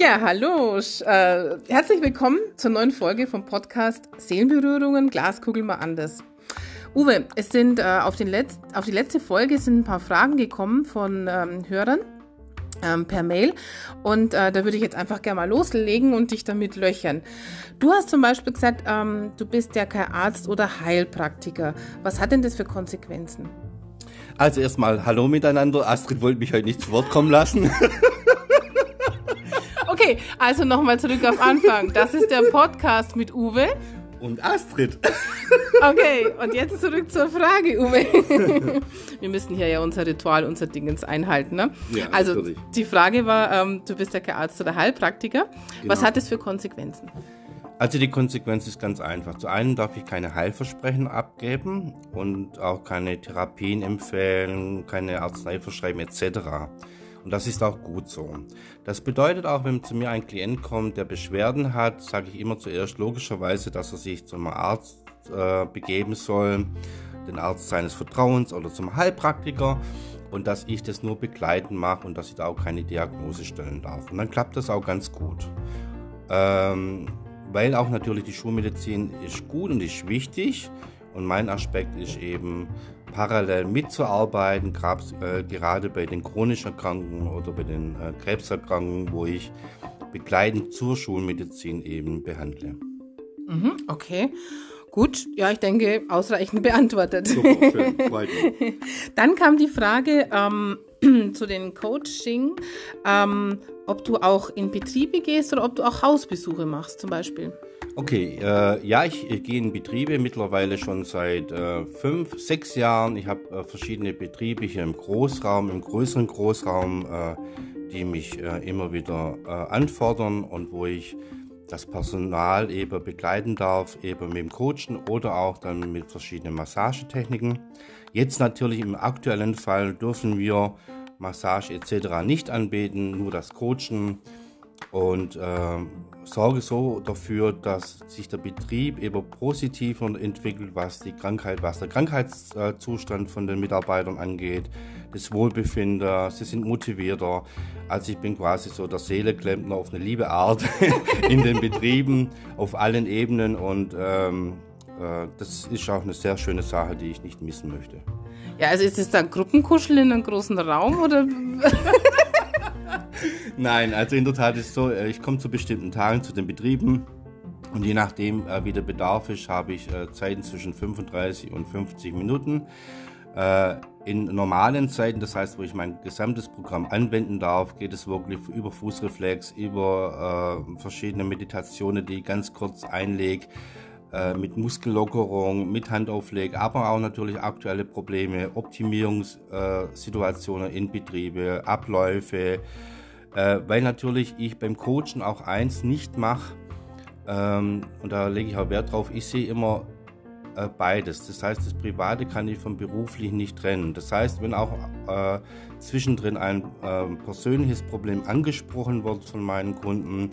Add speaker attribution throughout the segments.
Speaker 1: Ja, hallo. Äh, herzlich willkommen zur neuen Folge vom Podcast Seelenberührungen, Glaskugel mal anders. Uwe, es sind äh, auf, den Letz auf die letzte Folge sind ein paar Fragen gekommen von ähm, Hörern ähm, per Mail und äh, da würde ich jetzt einfach gerne mal loslegen und dich damit löchern. Du hast zum Beispiel gesagt, ähm, du bist ja kein Arzt oder Heilpraktiker. Was hat denn das für Konsequenzen?
Speaker 2: Also erstmal Hallo miteinander. Astrid wollte mich heute nicht zu Wort kommen lassen.
Speaker 1: Okay, also nochmal zurück auf Anfang. Das ist der Podcast mit Uwe.
Speaker 2: Und Astrid.
Speaker 1: Okay, und jetzt zurück zur Frage, Uwe. Wir müssen hier ja unser Ritual, unser Dingens einhalten. Ne?
Speaker 2: Ja,
Speaker 1: also
Speaker 2: natürlich.
Speaker 1: die Frage war, ähm, du bist ja kein Arzt oder Heilpraktiker. Was
Speaker 2: Genau.
Speaker 1: hat das für Konsequenzen?
Speaker 2: Also die Konsequenz ist ganz einfach. Zu einem darf ich keine Heilversprechen abgeben und auch keine Therapien empfehlen, keine Arznei verschreiben etc. Und das ist auch gut so. Das bedeutet auch, wenn zu mir ein Klient kommt, der Beschwerden hat, sage ich immer zuerst logischerweise, dass er sich zum Arzt äh, begeben soll, den Arzt seines Vertrauens oder zum Heilpraktiker und dass ich das nur begleiten mache und dass ich da auch keine Diagnose stellen darf. Und dann klappt das auch ganz gut. Ähm, weil auch natürlich die Schulmedizin ist gut und ist wichtig. Und mein Aspekt ist eben parallel mitzuarbeiten, äh, gerade bei den chronisch Erkrankten oder bei den äh, Krebserkrankungen, wo ich begleitend zur Schulmedizin eben behandle.
Speaker 1: Mhm, okay. Gut, ja, ich denke, ausreichend beantwortet.
Speaker 2: Super, schön, freut mich.
Speaker 1: Dann kam die Frage ähm, zu den Coaching, ähm, ob du auch in Betriebe gehst oder ob du auch Hausbesuche machst zum Beispiel.
Speaker 2: Okay, äh, ja, ich, ich gehe in Betriebe mittlerweile schon seit äh, fünf, sechs Jahren. Ich habe äh, verschiedene Betriebe hier im Großraum, im größeren Großraum, äh, die mich äh, immer wieder äh, anfordern und wo ich das Personal eben begleiten darf, eben mit dem Coachen oder auch dann mit verschiedenen Massagetechniken. Jetzt natürlich im aktuellen Fall dürfen wir Massage etc. nicht anbieten, nur das Coachen und äh, sorge so dafür, dass sich der Betrieb eben positiv entwickelt, was die Krankheit, was der Krankheitszustand von den Mitarbeitern angeht, das Wohlbefinden, sie sind motivierter. Also ich bin quasi so der Seeleklempner auf eine liebe Art in den Betrieben, auf allen Ebenen und ähm, äh, das ist auch eine sehr schöne Sache, die ich nicht missen möchte.
Speaker 1: Ja, also ist es dann Gruppenkuscheln in einem großen Raum oder?
Speaker 2: Nein, also in der Tat ist es so, äh, ich komme zu bestimmten Tagen zu den Betrieben und je nachdem, äh, wie der Bedarf ist, habe ich äh, Zeiten zwischen 35 und 50 Minuten. In normalen Zeiten, das heißt, wo ich mein gesamtes Programm anwenden darf, geht es wirklich über Fußreflex, über verschiedene Meditationen, die ich ganz kurz einlege, äh, mit Muskellockerung, mit Handaufleg, aber auch natürlich aktuelle Probleme, Optimierungssituationen in Betriebe, Abläufe, äh, weil natürlich ich beim Coachen auch eins nicht mache, ähm, und da lege ich auch Wert drauf, ich sehe immer äh, beides. Das heißt, das Private kann ich vom Beruflichen nicht trennen. Das heißt, wenn auch äh, zwischendrin ein äh, persönliches Problem angesprochen wird von meinen Kunden,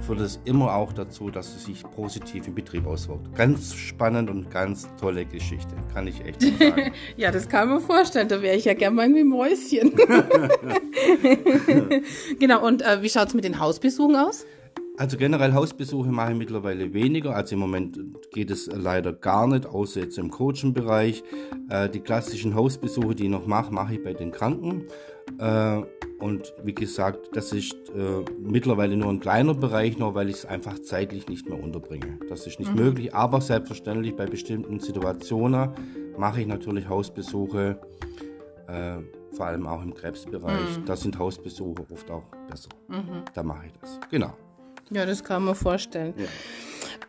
Speaker 2: führt es immer auch dazu, dass es sich positiv im Betrieb auswirkt. Ganz spannend und ganz tolle Geschichte, kann ich echt so sagen.
Speaker 1: Ja, das kann man vorstellen. Da wäre ich ja gern mal wie Mäuschen. genau. Und äh, wie schaut's mit den Hausbesuchen aus?
Speaker 2: Also generell Hausbesuche mache ich mittlerweile weniger. Also im Moment geht es leider gar nicht, außer jetzt im Coaching-Bereich. Äh, die klassischen Hausbesuche, die ich noch mache, mache ich bei den Kranken. Äh, und wie gesagt, das ist äh, mittlerweile nur ein kleiner Bereich, nur weil ich es einfach zeitlich nicht mehr unterbringe. Das ist nicht möglich, aber selbstverständlich bei bestimmten Situationen mache ich natürlich Hausbesuche, äh, vor allem auch im Krebsbereich. Da sind Hausbesuche oft auch besser. Da mache ich das. Genau.
Speaker 1: Ja, das kann man vorstellen.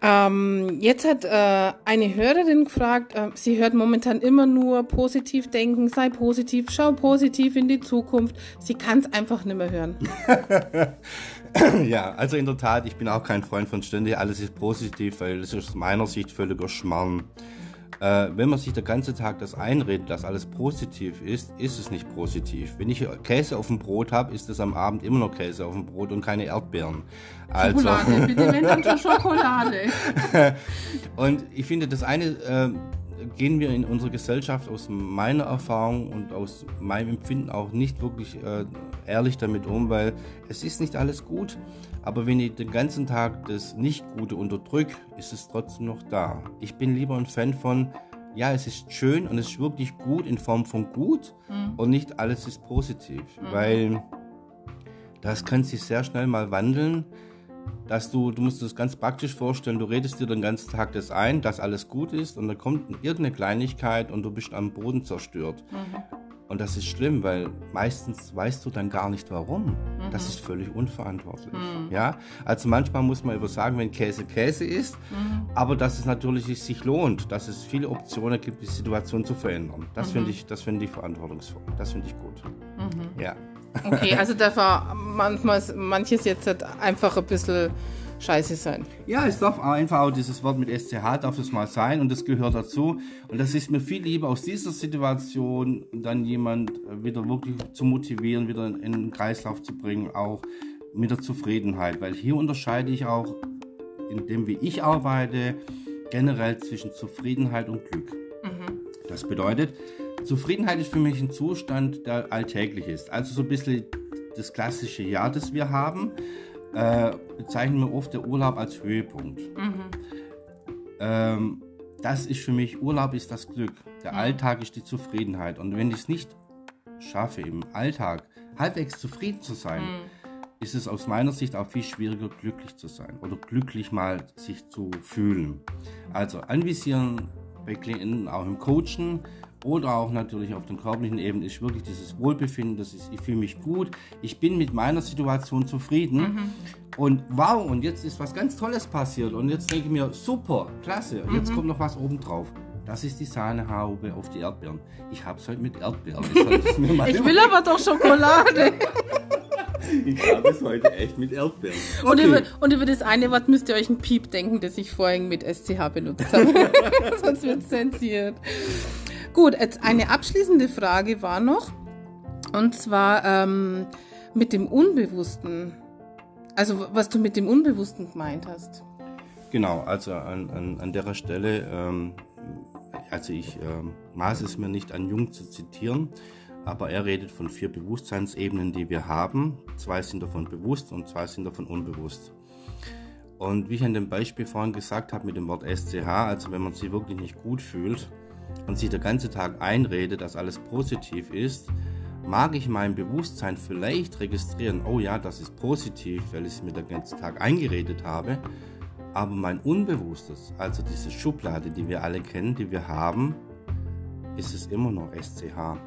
Speaker 1: Ähm, jetzt hat äh, eine Hörerin gefragt, äh, sie hört momentan immer nur positiv denken, sei positiv, schau positiv in die Zukunft. Sie kann es einfach nicht mehr hören.
Speaker 2: Ja, also in der Tat, ich bin auch kein Freund von ständig, alles ist positiv, weil es ist aus meiner Sicht völliger Schmarrn. Äh, wenn man sich den ganzen Tag das einredet, dass alles positiv ist, ist es nicht positiv. Wenn ich Käse auf dem Brot habe, ist es am Abend immer noch Käse auf dem Brot und keine Erdbeeren. Also,
Speaker 1: bitte, wenn dann schon Schokolade.
Speaker 2: und ich finde, das eine äh, gehen wir in unserer Gesellschaft aus meiner Erfahrung und aus meinem Empfinden auch nicht wirklich äh, ehrlich damit um, weil es ist nicht alles gut. Aber wenn ich den ganzen Tag das Nicht-Gute unterdrücke, ist es trotzdem noch da. Ich bin lieber ein Fan von, ja, es ist schön und es ist wirklich gut in Form von gut mhm. und nicht alles ist positiv, mhm. weil das kann sich sehr schnell mal wandeln dass du, du musst das ganz praktisch vorstellen, du redest dir den ganzen Tag das ein, dass alles gut ist und dann kommt irgendeine Kleinigkeit und du bist am Boden zerstört. Mhm. Und das ist schlimm, weil meistens weißt du dann gar nicht warum. Mhm. Das ist völlig unverantwortlich. Mhm. Ja, also manchmal muss man über sagen, wenn Käse Käse ist, mhm. aber dass es natürlich sich lohnt, dass es viele Optionen gibt, die Situation zu verändern. Das mhm. finde ich, das finde ich verantwortungsvoll. Das finde ich gut.
Speaker 1: Mhm. Ja. Okay, also darf manchmal manches jetzt halt einfach ein bisschen scheiße sein.
Speaker 2: Ja, es darf einfach auch dieses Wort mit SCH darf es mal sein und das gehört dazu. Und das ist mir viel lieber aus dieser Situation dann jemand wieder wirklich zu motivieren, wieder in den Kreislauf zu bringen, auch mit der Zufriedenheit. Weil hier unterscheide ich auch in dem, wie ich arbeite, generell zwischen Zufriedenheit und Glück. Mhm. Das bedeutet, Zufriedenheit ist für mich ein Zustand, der alltäglich ist. Also so ein bisschen das klassische Jahr, das wir haben, äh, bezeichnen wir oft der Urlaub als Höhepunkt. Mhm. Ähm, das ist für mich, Urlaub ist das Glück. Der mhm. Alltag ist die Zufriedenheit. Und wenn ich es nicht schaffe, im Alltag halbwegs zufrieden zu sein, mhm. ist es aus meiner Sicht auch viel schwieriger, glücklich zu sein oder glücklich mal sich zu fühlen. Also anvisieren bei Klienten, auch im Coachen, oder auch natürlich auf der körperlichen Ebene ist wirklich dieses Wohlbefinden, das ist, ich fühle mich gut, ich bin mit meiner Situation zufrieden mhm. und wow, und jetzt ist was ganz Tolles passiert und jetzt denke ich mir, super, klasse, mhm. jetzt kommt noch was obendrauf. Das ist die Sahnehaube auf die Erdbeeren. Ich habe es heute mit Erdbeeren.
Speaker 1: ich will aber doch Schokolade.
Speaker 2: Ich habe es heute echt mit Erdbeeren.
Speaker 1: Okay. Und, über, und, über, das eine Wort müsst ihr euch ein Piep denken, das ich vorhin mit SCH benutzt habe. Sonst wird es zensiert. Gut, jetzt eine abschließende Frage war noch, und zwar ähm, mit dem Unbewussten. Also was du mit dem Unbewussten gemeint hast.
Speaker 2: Genau, also an, an, an der Stelle, ähm, also ich ähm, maße es mir nicht an, Jung zu zitieren, aber er redet von vier Bewusstseinsebenen, die wir haben. Zwei sind davon bewusst und zwei sind davon unbewusst. Und wie ich an dem Beispiel vorhin gesagt habe mit dem Wort SCH, also wenn man sich wirklich nicht gut fühlt, und sich der ganze Tag einredet, dass alles positiv ist, mag ich mein Bewusstsein vielleicht registrieren, oh ja, das ist positiv, weil ich es mir den ganzen Tag eingeredet habe, aber mein Unbewusstes, also diese Schublade, die wir alle kennen, die wir haben, ist es immer noch SCH.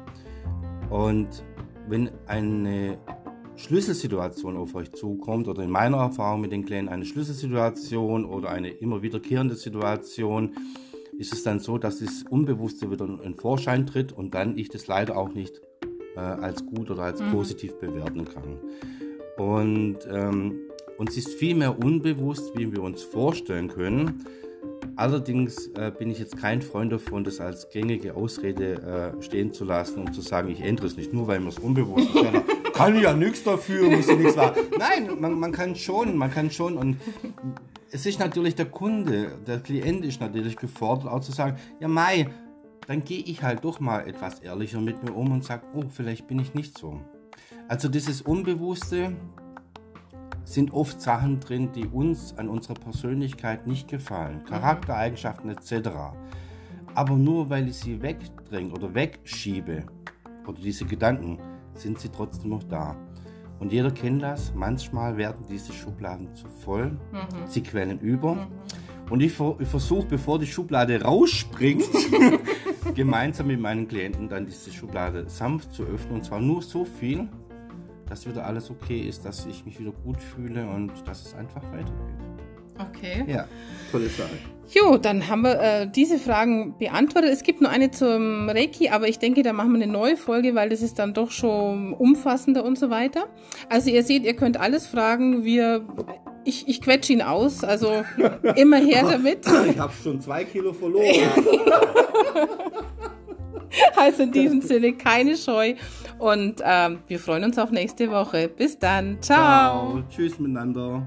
Speaker 2: Und wenn eine Schlüsselsituation auf euch zukommt oder in meiner Erfahrung mit den Klienten eine Schlüsselsituation oder eine immer wiederkehrende Situation, ist es dann so, dass das Unbewusste wieder in Vorschein tritt und dann ich das leider auch nicht äh, als gut oder als mhm. positiv bewerten kann. Und ähm, uns ist viel mehr unbewusst, wie wir uns vorstellen können. Allerdings äh, bin ich jetzt kein Freund davon, das als gängige Ausrede äh, stehen zu lassen und zu sagen, ich ändere es nicht, nur weil mir es unbewusst ist. kann ich ja nichts dafür, muss ich nichts machen. Nein, man, man kann schon, man kann schon. Und es ist natürlich der Kunde, der Klient ist natürlich gefordert, auch zu sagen, ja Mai, dann gehe ich halt doch mal etwas ehrlicher mit mir um und sage, oh, vielleicht bin ich nicht so. Also dieses Unbewusste sind oft Sachen drin, die uns an unserer Persönlichkeit nicht gefallen, mhm. Charaktereigenschaften etc. Aber nur weil ich sie wegdränge oder wegschiebe oder diese Gedanken, sind sie trotzdem noch da. Und jeder kennt das. Manchmal werden diese Schubladen zu voll. Mhm. Sie quellen über. Mhm. Und ich, ich versuche, bevor die Schublade rausspringt, gemeinsam mit meinen Klienten dann diese Schublade sanft zu öffnen. Und zwar nur so viel, dass wieder alles okay ist, dass ich mich wieder gut fühle und dass es einfach weitergeht.
Speaker 1: Okay.
Speaker 2: Ja, tolle Sache.
Speaker 1: Jo, dann haben wir äh, diese Fragen beantwortet. Es gibt nur eine zum Reiki, aber ich denke, da machen wir eine neue Folge, weil das ist dann doch schon umfassender und so weiter. Also ihr seht, ihr könnt alles fragen. Wir, ich, ich quetsche ihn aus, also immer her damit.
Speaker 2: Ich habe schon zwei Kilo verloren.
Speaker 1: also in diesem Sinne keine Scheu und ähm, wir freuen uns auf nächste Woche. Bis dann. Ciao. Ciao.
Speaker 2: Tschüss miteinander.